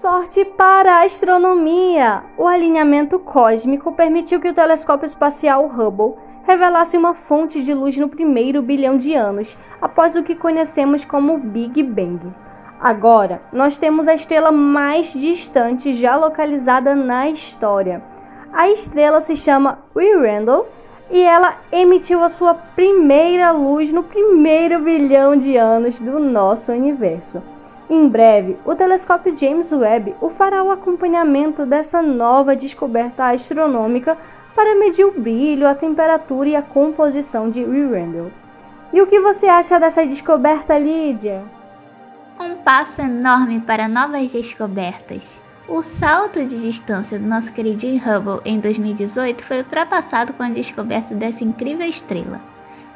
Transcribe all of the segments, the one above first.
Sorte para a astronomia! O alinhamento cósmico permitiu que o telescópio espacial Hubble revelasse uma fonte de luz no primeiro bilhão de anos, após o que conhecemos como Big Bang. Agora, nós temos a estrela mais distante já localizada na história. A estrela se chama Randall e ela emitiu a sua primeira luz no primeiro bilhão de anos do nosso universo. Em breve, o telescópio James Webb o fará o acompanhamento dessa nova descoberta astronômica para medir o brilho, a temperatura e a composição de Randall. E o que você acha dessa descoberta, Lídia? Um passo enorme para novas descobertas. O salto de distância do nosso queridinho Hubble em 2018 foi ultrapassado com a descoberta dessa incrível estrela.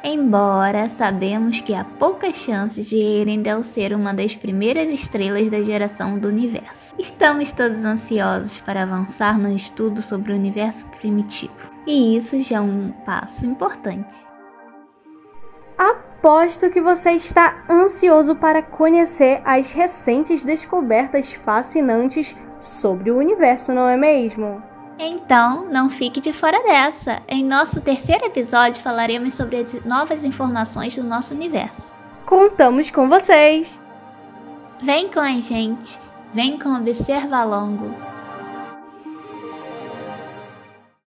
Embora sabemos que há poucas chances de Earendel ser uma das primeiras estrelas da geração do universo. Estamos todos ansiosos para avançar no estudo sobre o universo primitivo. E isso já é um passo importante. Aposto que você está ansioso para conhecer as recentes descobertas fascinantes sobre o universo, não é mesmo? Então, não fique de fora dessa. Em nosso terceiro episódio falaremos sobre as novas informações do nosso universo. Contamos com vocês! Vem com a gente, vem com Observa Longo.